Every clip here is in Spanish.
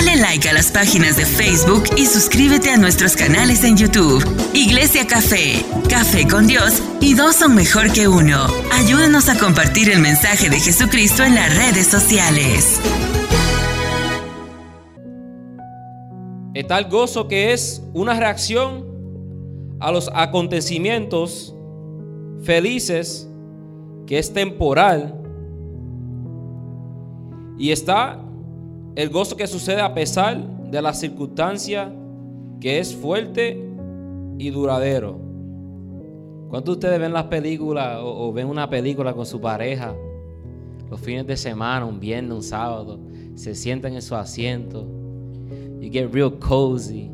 Dale like a las páginas de Facebook y suscríbete a nuestros canales en YouTube. Iglesia Café, Café con Dios y dos son mejor que uno. Ayúdanos a compartir el mensaje de Jesucristo en las redes sociales. Está el gozo que es una reacción a los acontecimientos felices, que es temporal. Y está el gozo que sucede a pesar de la circunstancia que es fuerte y duradero. ¿Cuántos de ustedes ven las películas o, ven una película con su pareja los fines de semana, un viernes, un sábado? Se sientan en su asiento. You get real cozy.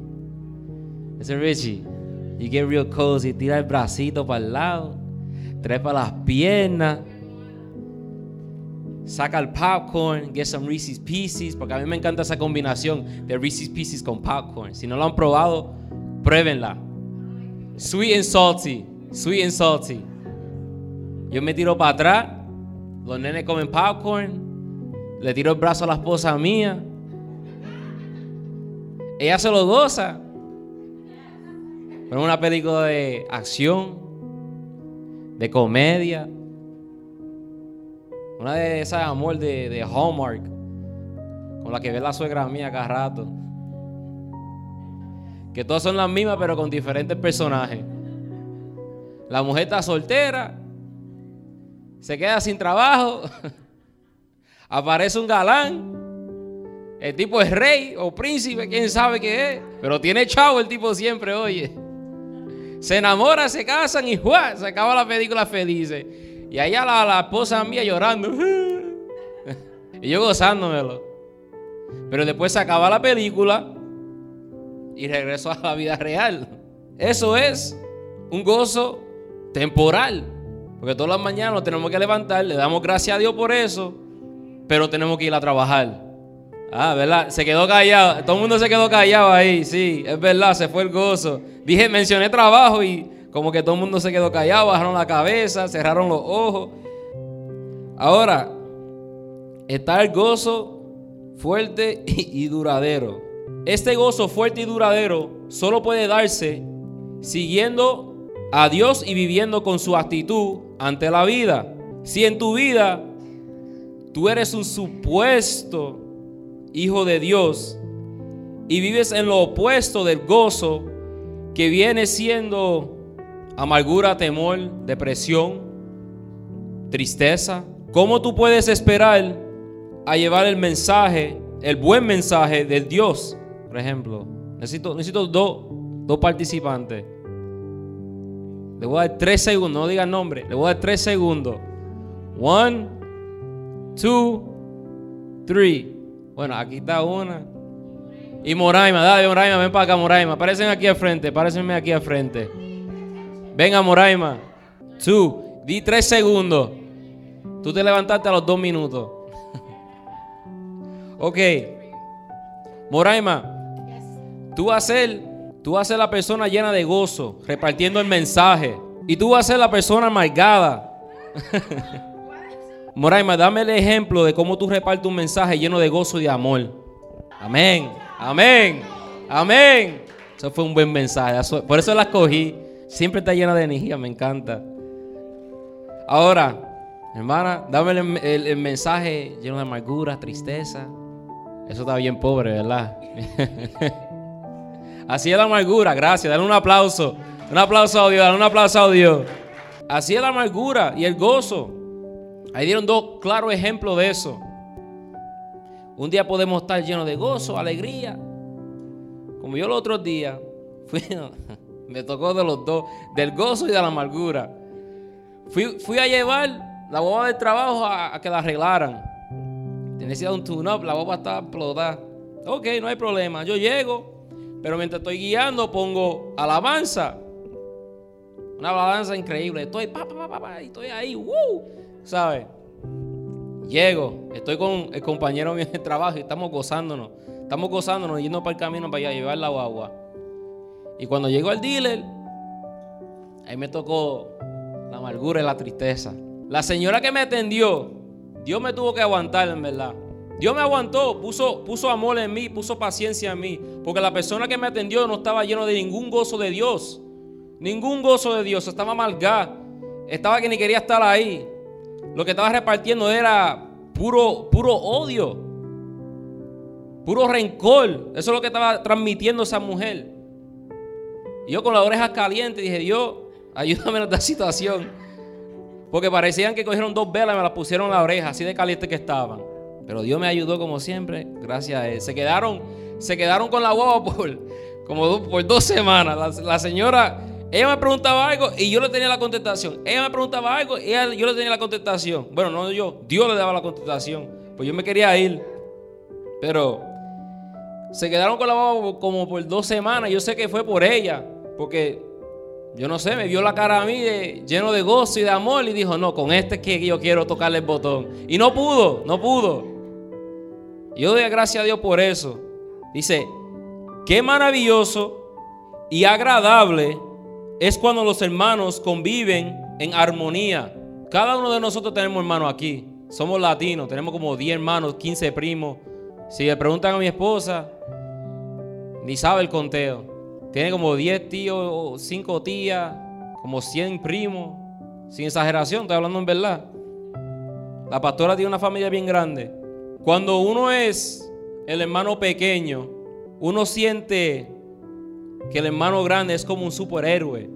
Ese Richie. You get real cozy. Tira el bracito para el lado. Trepa las piernas saca el popcorn, get some Reese's Pieces, porque a mí me encanta esa combinación de Reese's Pieces con popcorn. Si no lo han probado, pruébenla. Sweet and salty, sweet and salty. Yo me tiro para atrás, los nenes comen popcorn, le tiro el brazo a la esposa mía. Ella se lo goza. Pero una película de acción, de comedia, una de esas amor de, Hallmark, con la que ve la suegra mía cada rato. Que todas son las mismas, pero con diferentes personajes. La mujer está soltera, se queda sin trabajo, aparece un galán, el tipo es rey o príncipe, quién sabe qué es, pero tiene chavo el tipo siempre, oye. Se enamora, se casan y ¡juá! se acaba la película feliz. Y allá la, la esposa mía llorando. y yo gozándomelo. Pero después se acaba la película y regreso a la vida real. Eso es un gozo temporal. Porque todas las mañanas nos tenemos que levantar, le damos gracias a Dios por eso, pero tenemos que ir a trabajar. Ah, ¿verdad? Se quedó callado. Todo el mundo se quedó callado ahí, sí, es verdad, se fue el gozo. Dije, mencioné trabajo y como que todo el mundo se quedó callado, bajaron la cabeza, cerraron los ojos. Ahora, está el gozo fuerte y duradero. Este gozo fuerte y duradero solo puede darse siguiendo a Dios y viviendo con su actitud ante la vida. Si en tu vida tú eres un supuesto hijo de Dios y vives en lo opuesto del gozo que viene siendo amargura, temor, depresión, tristeza. ¿Cómo tú puedes esperar a llevar el mensaje, el buen mensaje de Dios? Por ejemplo, necesito, necesito dos, participantes. Le voy a dar tres segundos, no digan nombre. Le voy a dar tres segundos. One, two, three. Bueno, aquí está una. Y Moraima, dale Moraima, ven para acá Moraima. Aparecen aquí al frente, aparecen aquí al frente. Venga, Moraima. Tú, di tres segundos. Tú te levantaste a los dos minutos. ok. Moraima, tú vas a ser, tú vas a ser la persona llena de gozo, repartiendo el mensaje. Y tú vas a ser la persona amargada. Moraima, dame el ejemplo de cómo tú repartes un mensaje lleno de gozo y de amor. Amén. Amén. Amén. Eso fue un buen mensaje. Por eso la escogí. Siempre está llena de energía, me encanta. Ahora, hermana, dame el, mensaje lleno de amargura, tristeza. Eso está bien pobre, ¿verdad? Así es la amargura, gracias. Dale un aplauso. Un aplauso a Dios, dale un aplauso a Dios. Así es la amargura y el gozo. Ahí dieron dos claros ejemplos de eso. Un día podemos estar llenos de gozo, alegría. Como yo el otro día fui, me tocó de los dos, del gozo y de la amargura. Fui, a llevar la boba del trabajo a, que la arreglaran. Necesitaba un tune-up, la boba estaba explotada. Ok, no hay problema. Yo llego, pero mientras estoy guiando pongo alabanza. Una alabanza increíble. Estoy, pa, pa, pa, pa, estoy ahí, ¡woo! ¿Sabes? Llego, estoy con el compañero mío de trabajo y estamos gozándonos. Estamos gozándonos, yendo para el camino para llevar la guagua. Y cuando llegó al dealer, ahí me tocó la amargura y la tristeza. La señora que me atendió, Dios me tuvo que aguantar, en verdad. Dios me aguantó, puso, puso amor en mí, puso paciencia en mí. Porque la persona que me atendió no estaba lleno de ningún gozo de Dios. Ningún gozo de Dios. Estaba amargado. Estaba que ni quería estar ahí. Lo que estaba repartiendo era puro, puro odio. Puro rencor. Eso es lo que estaba transmitiendo esa mujer. Yo con las orejas calientes dije, Dios, ayúdame en esta situación. Porque parecían que cogieron dos velas y me las pusieron en la oreja, así de caliente que estaban. Pero Dios me ayudó como siempre, gracias a Él. Se quedaron, se quedaron con la guagua por, como por dos semanas. La, señora, ella me preguntaba algo y yo le tenía la contestación. Ella me preguntaba algo y yo le tenía la contestación. Bueno, no yo, Dios le daba la contestación. Pues yo me quería ir. Pero se quedaron con la guagua como por dos semanas. Yo sé que fue por ella. Porque yo no sé, me vio la cara a mí lleno de gozo y de amor y dijo, no, con este es que yo quiero tocarle el botón. Y no pudo, no pudo. Yo doy gracias a Dios por eso. Dice, qué maravilloso y agradable es cuando los hermanos conviven en armonía. Cada uno de nosotros tenemos hermanos aquí. Somos latinos, tenemos como 10 hermanos, 15 primos. Si le preguntan a mi esposa, ni sabe el conteo. Tiene como 10 tíos, 5 tías, como 100 primos. Sin exageración, estoy hablando en verdad. La pastora tiene una familia bien grande. Cuando uno es el hermano pequeño, uno siente que el hermano grande es como un superhéroe.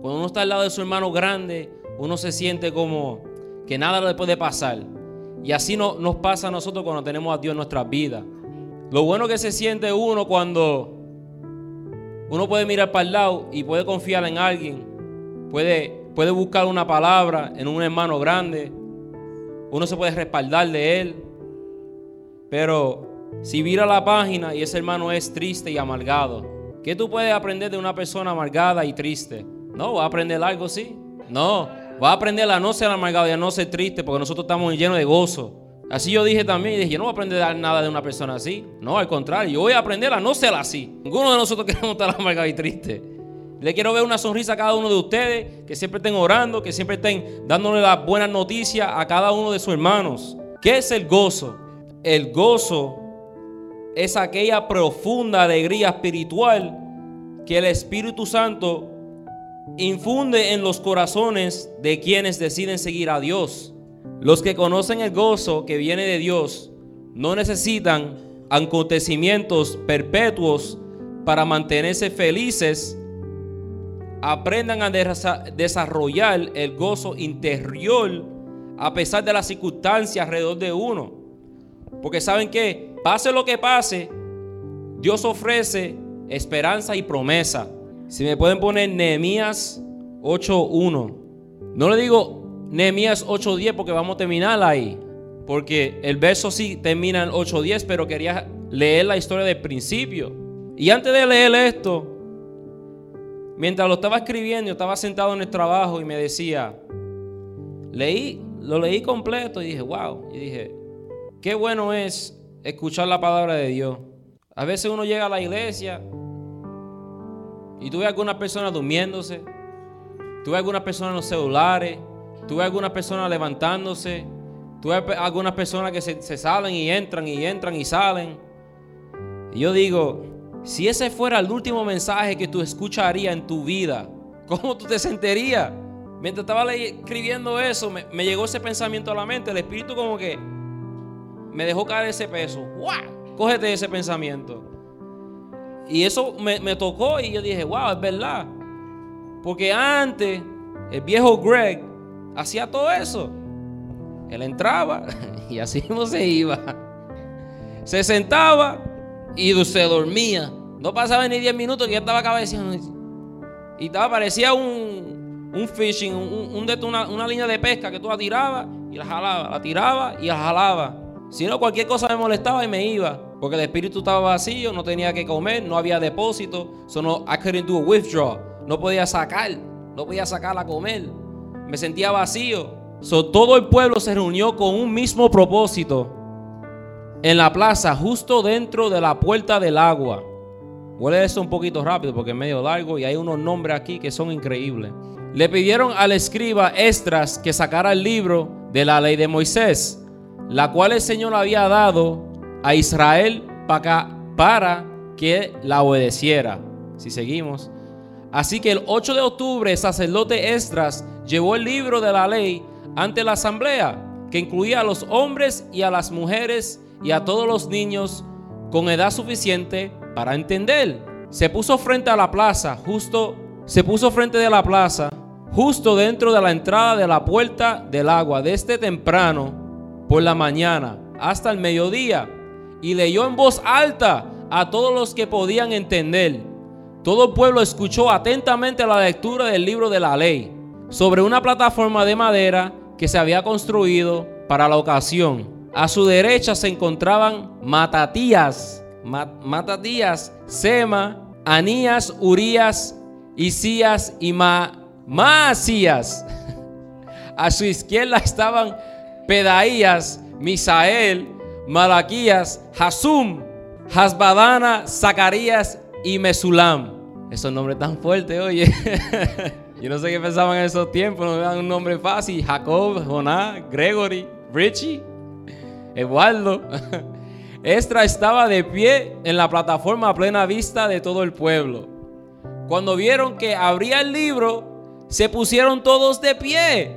Cuando uno está al lado de su hermano grande, uno se siente como que nada le puede pasar. Y así no, nos pasa a nosotros cuando tenemos a Dios en nuestras vidas. Lo bueno que se siente uno cuando uno puede mirar para el lado y puede confiar en alguien. Puede, puede buscar una palabra en un hermano grande. Uno se puede respaldar de él. Pero si mira la página y ese hermano es triste y amargado, ¿qué tú puedes aprender de una persona amargada y triste? No, va a aprender algo, sí. No, va a aprender a no ser amargado y a no ser triste porque nosotros estamos llenos de gozo. Así yo dije también, dije, yo no voy a aprender nada de una persona así. No, al contrario, yo voy a aprender a no ser así. Ninguno de nosotros queremos estar amargado y triste. Le quiero ver una sonrisa a cada uno de ustedes, que siempre estén orando, que siempre estén dándole las buenas noticias a cada uno de sus hermanos. ¿Qué es el gozo? El gozo es aquella profunda alegría espiritual que el Espíritu Santo infunde en los corazones de quienes deciden seguir a Dios. Los que conocen el gozo que viene de Dios no necesitan acontecimientos perpetuos para mantenerse felices. Aprendan a desarrollar el gozo interior a pesar de las circunstancias alrededor de uno. Porque saben que, pase lo que pase, Dios ofrece esperanza y promesa. Si me pueden poner Nehemías 8.1. No le digo Nehemías 8:10 porque vamos a terminar ahí. Porque el verso sí termina en 8:10, pero quería leer la historia del principio. Y antes de leer esto, mientras lo estaba escribiendo, estaba sentado en el trabajo y me decía, leí, lo leí completo y dije, wow. Y dije, qué bueno es escuchar la palabra de Dios. A veces uno llega a la iglesia y tú ves a algunas personas durmiéndose, tú ves algunas personas en los celulares, Tuve algunas personas levantándose. Tuve algunas personas que se, salen y entran y entran y salen. Y yo digo, si ese fuera el último mensaje que tú escucharías en tu vida, ¿cómo tú te sentirías? Mientras estaba escribiendo eso, me, llegó ese pensamiento a la mente. El Espíritu como que me dejó caer ese peso. ¡Wow! Cógete ese pensamiento. Y eso me, me tocó y yo dije, wow, es verdad. Porque antes, el viejo Greg hacía todo eso. Él entraba y así no se iba. Se sentaba y se dormía. No pasaba ni 10 minutos que ya estaba cabeceando. Y estaba, parecía un, un fishing, una, una, línea de pesca que tú la tirabas y la jalaba, la tiraba y la jalaba. Si no, cualquier cosa me molestaba y me iba. Porque el espíritu estaba vacío, no tenía que comer, no había depósito. So no, I couldn't do a withdraw. No podía sacar, no podía sacar a comer me sentía vacío. todo el pueblo se reunió con un mismo propósito en la plaza, justo dentro de la puerta del agua. Voy eso un poquito rápido porque es medio largo y hay unos nombres aquí que son increíbles. Le pidieron al escriba Estras que sacara el libro de la ley de Moisés, la cual el Señor había dado a Israel para que la obedeciera. Si seguimos. Así que el 8 de octubre, el sacerdote Esdras llevó el libro de la ley ante la asamblea, que incluía a los hombres y a las mujeres y a todos los niños con edad suficiente para entender. Se puso frente a la plaza, justo se puso frente de la plaza, justo dentro de la entrada de la puerta del agua, desde temprano por la mañana hasta el mediodía, y leyó en voz alta a todos los que podían entender. Todo el pueblo escuchó atentamente la lectura del libro de la ley sobre una plataforma de madera que se había construido para la ocasión. A su derecha se encontraban Matatías, Matatías, Sema, Anías, Urías, Isías y Ma Maasías. A su izquierda estaban Pedaías, Misael, Malaquías, Hasum, Hasbadana, Zacarías y Mesulam. Esos nombres tan fuertes, oye. Yo no sé qué pensaban en esos tiempos, no dan un nombre fácil. Jacob, Joná, Gregory, Richie. Eduardo. Estra estaba de pie en la plataforma a plena vista de todo el pueblo. Cuando vieron que abría el libro, se pusieron todos de pie.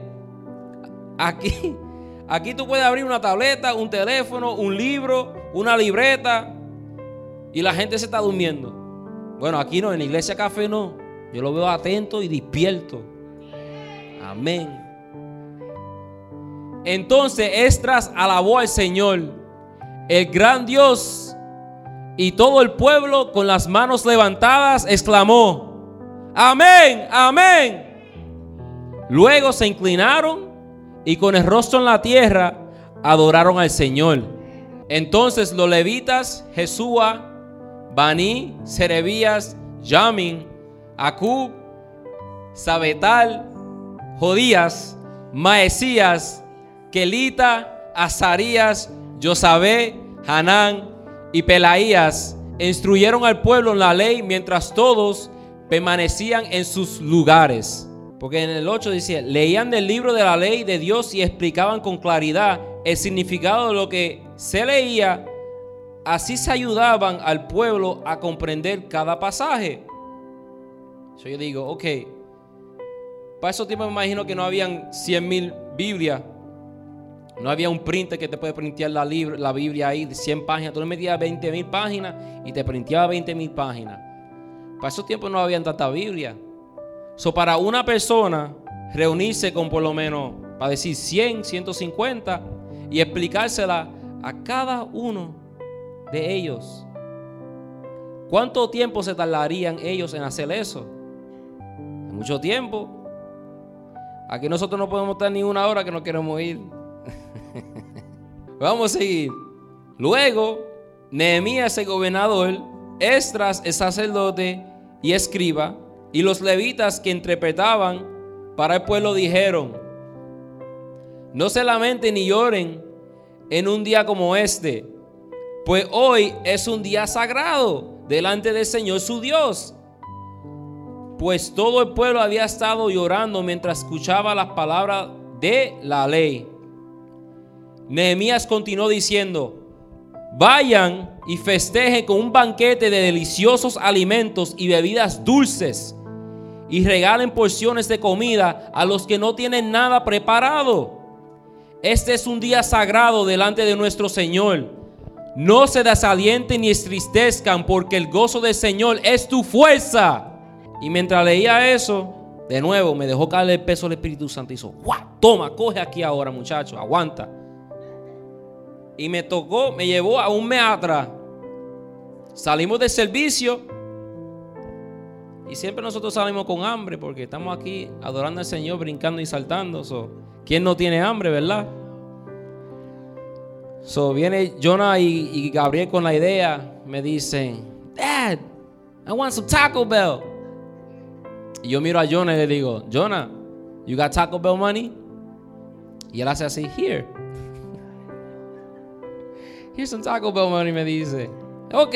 Aquí, aquí tú puedes abrir una tableta, un teléfono, un libro, una libreta y la gente se está durmiendo. Bueno, aquí no, en la iglesia café no. Yo lo veo atento y despierto. Amén. Entonces Estras alabó al Señor, el gran Dios, y todo el pueblo con las manos levantadas exclamó, amén, amén. Luego se inclinaron y con el rostro en la tierra adoraron al Señor. Entonces los levitas, Jesúa, Baní, Serebías, Yamin, Acub, Sabetal, Jodías, Maesías, Kelita, Azarías, Josabé, Hanán y Pelaías instruyeron al pueblo en la ley mientras todos permanecían en sus lugares. Porque en el 8 dice, leían del libro de la ley de Dios y explicaban con claridad el significado de lo que se leía. Así se ayudaban al pueblo a comprender cada pasaje. yo digo, ok, para esos tiempos me imagino que no habían 100 mil Biblias no había un printer que te puede printear la, la Biblia ahí de 100 páginas. Tú le metías 20 mil páginas y te printeaba 20 mil páginas. Para esos tiempos no había tanta Biblia. So, para una persona reunirse con por lo menos, para decir 100, 150 y explicársela a cada uno de ellos. ¿Cuánto tiempo se tardarían ellos en hacer eso? Mucho tiempo. Aquí nosotros no podemos estar ni una hora que no queremos ir. Vamos a seguir. Luego, Nehemías el gobernador, Estras el sacerdote y escriba, y los levitas que interpretaban para el pueblo dijeron, no se lamenten ni lloren en un día como este, pues hoy es un día sagrado delante del Señor su Dios. Pues todo el pueblo había estado llorando mientras escuchaba las palabras de la ley. Nehemías continuó diciendo, vayan y festejen con un banquete de deliciosos alimentos y bebidas dulces y regalen porciones de comida a los que no tienen nada preparado. Este es un día sagrado delante de nuestro Señor. No se desalienten ni estristezcan porque el gozo del Señor es tu fuerza. Y mientras leía eso, de nuevo me dejó caer el peso del Espíritu Santo y hizo, Toma, coge aquí ahora muchacho, aguanta y me tocó, me llevó a un meatra. Salimos del servicio y siempre nosotros salimos con hambre porque estamos aquí adorando al Señor, brincando y saltando. ¿Quién no tiene hambre, verdad? So, viene Jonah y, Gabriel con la idea. Me dicen, Dad, I want some Taco Bell. Y yo miro a Jonah y le digo, Jonah, you got Taco Bell money? Y él hace así, here. Here's some Taco Bell money, me dice. Ok.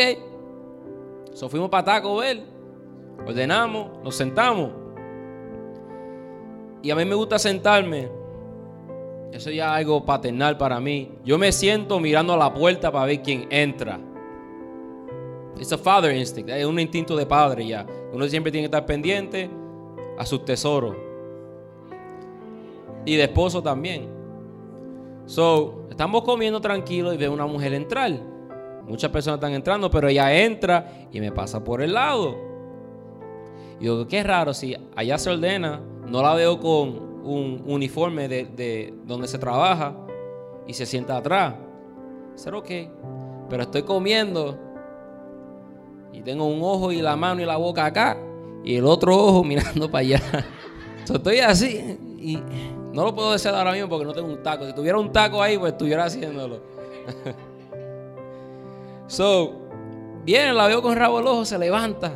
So fuimos para Taco Bell. Ordenamos, nos sentamos. Y a mí me gusta sentarme Eso ya es algo paternal para mí. Yo me siento mirando a la puerta para ver quién entra. Es a father instinct, es un instinto de padre ya. Uno siempre tiene que estar pendiente a sus tesoros. Y de esposo también. So, estamos comiendo tranquilo y veo una mujer entrar. Muchas personas están entrando, pero ella entra y me pasa por el lado. Y digo, qué raro, si allá se ordena, no la veo con un uniforme de, donde se trabaja y se sienta atrás. Ser ok. Pero estoy comiendo y tengo un ojo y la mano y la boca acá y el otro ojo mirando para allá. estoy así y no lo puedo decir ahora mismo porque no tengo un taco. Si tuviera un taco ahí, pues estuviera haciéndolo. so, viene, la veo con rabo el ojo, se levanta.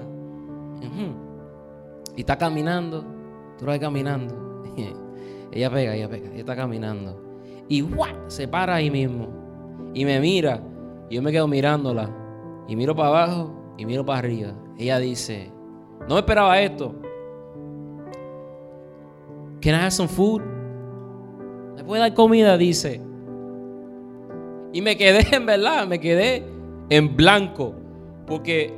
Y está caminando. Tú lo ves caminando. ella pega, ella pega. Ella está caminando. Y ¡guau! se para ahí mismo. Y me mira. Y yo me quedo mirándola. Y miro para abajo y miro para arriba. Ella dice, no me esperaba esto. Can I have some food? ¿Me puede dar comida? Dice. Y me quedé, en verdad, me quedé en blanco. Porque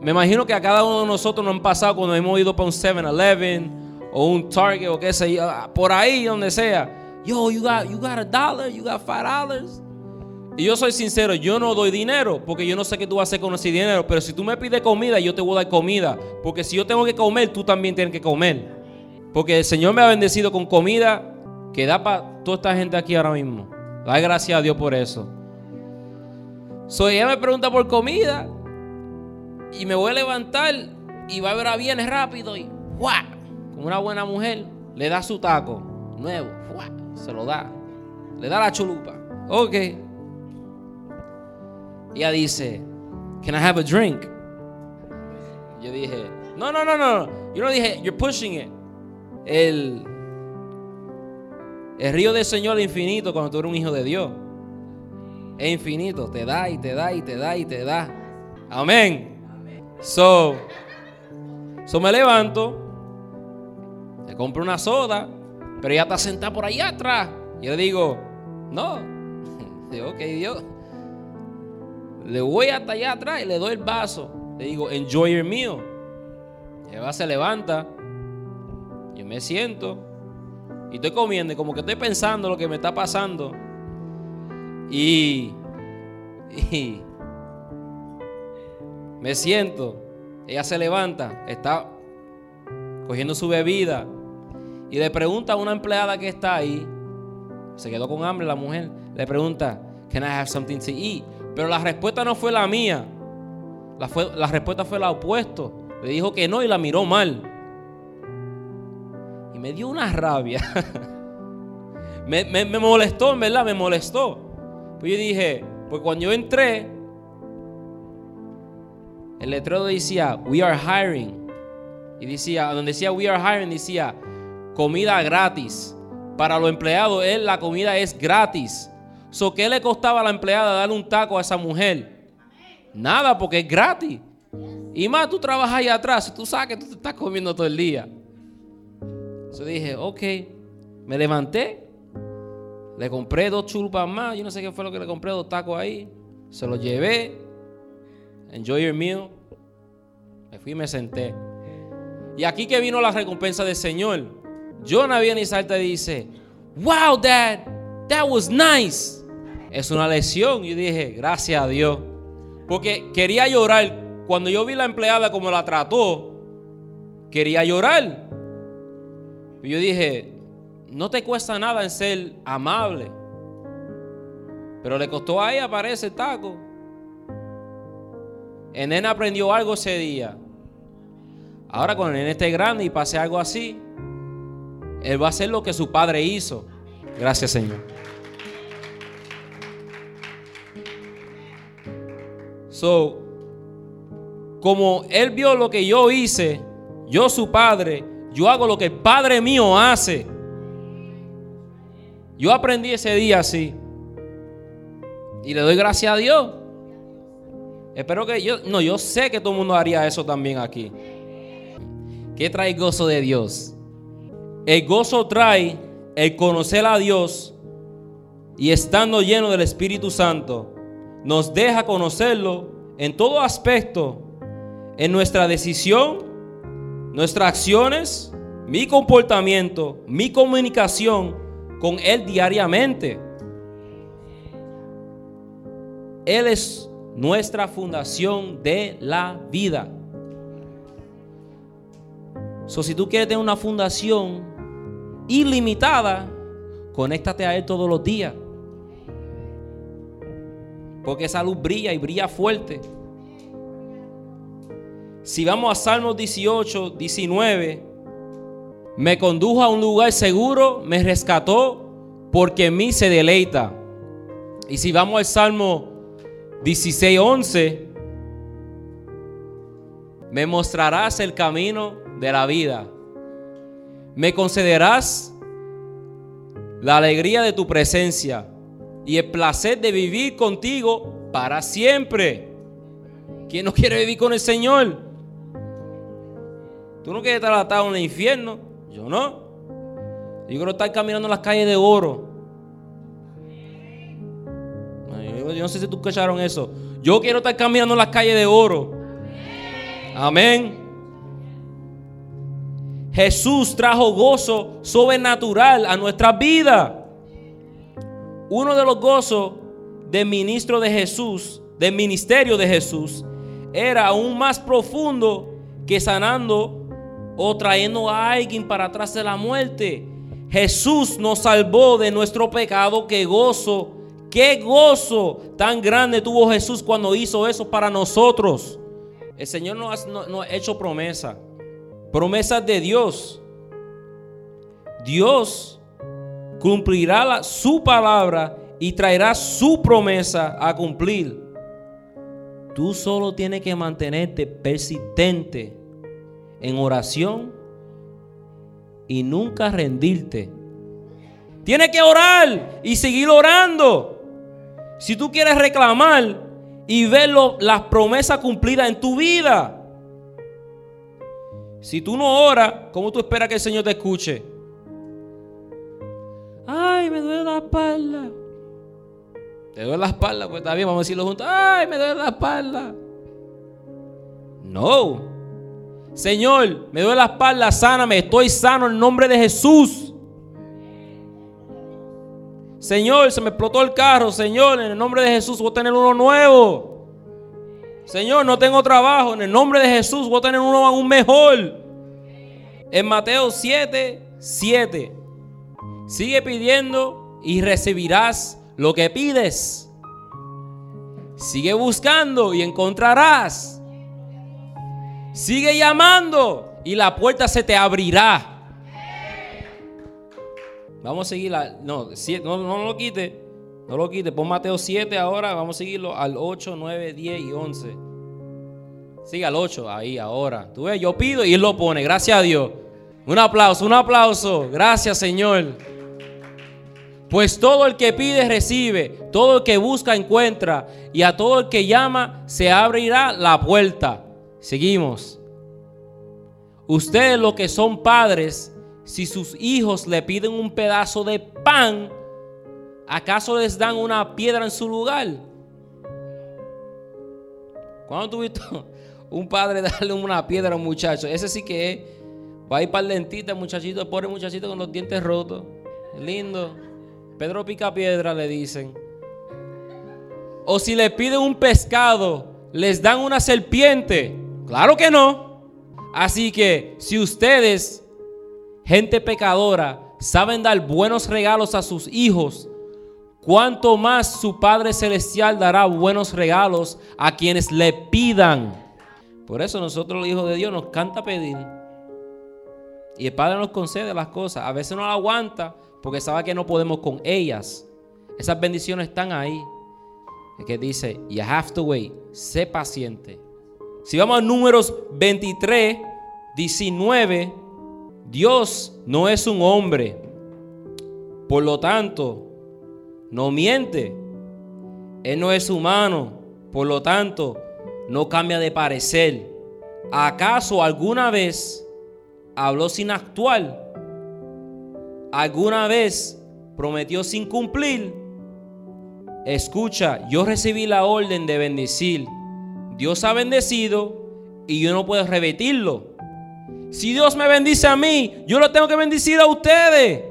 me imagino que a cada uno de nosotros nos han pasado cuando hemos ido para un 7-Eleven o un Target o qué sé yo, por ahí donde sea. Yo, you got, you got a dollar, you got five dollars. Y yo soy sincero, yo no doy dinero porque yo no sé qué tú vas a hacer con ese dinero. Pero si tú me pides comida, yo te voy a dar comida. Porque si yo tengo que comer, tú también tienes que comer. Porque el Señor me ha bendecido con comida que da para toda esta gente aquí ahora mismo. Da gracias a Dios por eso. So, ella me pregunta por comida y me voy a levantar y va a ver a bienes rápido y ¡guau! Como una buena mujer, le da su taco nuevo, se lo da. Le da la chulupa. Ok. Ella dice, Can I have a drink? Yo dije, No, no, no, no. Yo no dije, You're pushing it. El, el río del Señor es infinito cuando tú eres un hijo de Dios. Es infinito. Te da y te da y te da y te da. Amén. So, so me levanto. Le compro una soda. Pero ella está sentada por allá atrás. Yo le digo, no. Digo, ok, Dios. Le voy hasta allá atrás y le doy el vaso. Le digo, enjoy your meal. Eva se levanta. Yo me siento. Y estoy comiendo como que estoy pensando lo que me está pasando. Y me siento. Ella se levanta. Está cogiendo su bebida. Y le pregunta a una empleada que está ahí. Se quedó con hambre la mujer. Le pregunta, Can I have something to eat? Pero la respuesta no fue la mía. La, fue, la respuesta fue la opuesta. Le dijo que no y la miró mal. Y me dio una rabia. me, molestó, en verdad, me molestó. Pues yo dije, pues cuando yo entré, el letrero decía, we are hiring. Y decía, donde decía we are hiring, decía, comida gratis. Para los empleados, la comida es gratis. So, ¿Qué le costaba a la empleada darle un taco a esa mujer? Nada, porque es gratis. Y más, tú trabajas ahí atrás, tú sabes que tú te estás comiendo todo el día. Yo dije, ok, me levanté, le compré dos chulpas más, yo no sé qué fue lo que le compré, dos tacos ahí, se los llevé, enjoy your meal, me fui y me senté. Y aquí que vino la recompensa del Señor, Jonah viene y salta y dice, wow, dad, that was nice es una lesión. Y dije, gracias a Dios. Porque quería llorar. Cuando yo vi la empleada como la trató, quería llorar. Y yo dije, no te cuesta nada en ser amable. Pero le costó a ella para ese taco. El nene aprendió algo ese día. Ahora el nene esté grande y pase algo así, él va a hacer lo que su padre hizo. Gracias Señor. So, como él vio lo que yo hice, yo su padre, yo hago lo que el padre mío hace. Yo aprendí ese día así. Y le doy gracias a Dios. Espero que yo, no, yo sé que todo el mundo haría eso también aquí. ¿Qué trae gozo de Dios? El gozo trae el conocer a Dios y estando lleno del Espíritu Santo, nos deja conocerlo en todo aspecto, en nuestra decisión, nuestras acciones, mi comportamiento, mi comunicación con Él diariamente. Él es nuestra fundación de la vida. So, si tú quieres tener una fundación ilimitada, conéctate a Él todos los días. Porque esa luz brilla y brilla fuerte. Si vamos a Salmos 18, 19, me condujo a un lugar seguro, me rescató, porque en mí se deleita. Y si vamos al Salmo 16, 11, me mostrarás el camino de la vida. Me concederás la alegría de tu presencia y el placer de vivir contigo para siempre. ¿Quién no quiere vivir con el Señor? Tú no quieres estar atado en el infierno. Yo no. Yo quiero estar caminando en las calles de oro. Yo no sé si tú escucharon eso. Yo quiero estar caminando en las calles de oro. Amén. Jesús trajo gozo sobrenatural a nuestra vida. Uno de los gozos del ministro de Jesús, del ministerio de Jesús, era aún más profundo que sanando o trayendo a alguien para atrás de la muerte. Jesús nos salvó de nuestro pecado. Qué gozo, qué gozo tan grande tuvo Jesús cuando hizo eso para nosotros. El Señor nos ha, hecho promesa promesas de Dios. Dios cumplirá su palabra y traerá su promesa a cumplir. Tú solo tienes que mantenerte persistente en oración y nunca rendirte. Tienes que orar y seguir orando. Si tú quieres reclamar y ver las promesas cumplidas en tu vida. Si tú no oras, ¿cómo tú esperas que el Señor te escuche? Ay, me duele la espalda. ¿Te duele la espalda? Pues está bien, vamos a decirlo juntos. Ay, me duele la espalda. No. Señor, me duele la espalda, sáname. Estoy sano en nombre de Jesús. Señor, se me explotó el carro. Señor, en el nombre de Jesús voy a tener uno nuevo. Señor, no tengo trabajo. En el nombre de Jesús voy a tener uno aún mejor. En Mateo 7, 7. Sigue pidiendo y recibirás lo que pides. Sigue buscando y encontrarás. Sigue llamando y la puerta se te abrirá. Vamos a seguir no, no, no lo quite. No lo quite. Pon Mateo 7 ahora. Vamos a seguirlo al 8, 9, 10 y 11. Sigue al 8 ahí ahora. Tú ves, yo pido y Él lo pone. Gracias a Dios. Un aplauso, un aplauso. Gracias Señor. Pues todo el que pide recibe, todo el que busca encuentra, y a todo el que llama se abrirá la puerta. Seguimos. Ustedes los que son padres, si sus hijos le piden un pedazo de pan, ¿acaso les dan una piedra en su lugar? ¿Cuándo tuviste un padre darle una piedra a un muchacho? Ese sí que es. Va a ir para el dentista, muchachito, pobre muchachito con los dientes rotos. Lindo. Pedro pica piedra, le dicen. O si le piden un pescado, les dan una serpiente. Claro que no. Así que si ustedes, gente pecadora, saben dar buenos regalos a sus hijos, cuánto más su Padre Celestial dará buenos regalos a quienes le pidan. Por eso nosotros los hijos de Dios nos canta pedir. Y el Padre nos concede las cosas. A veces no las aguanta porque sabe que no podemos con ellas. Esas bendiciones están ahí. Es que dice, you have to wait. Sé paciente. Si vamos a números 23, 19, Dios no es un hombre. Por lo tanto, no miente. Él no es humano, por lo tanto, no cambia de parecer. ¿Acaso alguna vez habló sin actuar? ¿Alguna vez prometió sin cumplir? escucha, yo recibí la orden de bendecir. Dios ha bendecido y yo no puedo repetirlo. Si Dios me bendice a mí, yo lo tengo que bendecir a ustedes.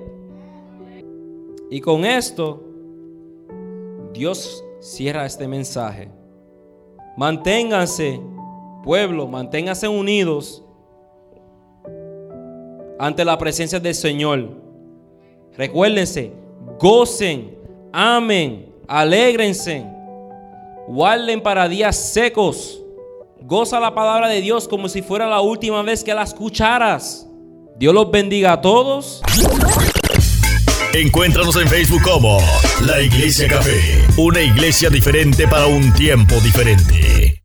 Y con esto, Dios cierra este mensaje. Manténganse, pueblo, manténganse unidos ante la presencia del Señor. Recuérdense, gocen, amen, alégrense, guarden para días secos. Goza la palabra de Dios como si fuera la última vez que la escucharas. Dios los bendiga a todos. Encuéntranos en Facebook como La Iglesia Café, una iglesia diferente para un tiempo diferente.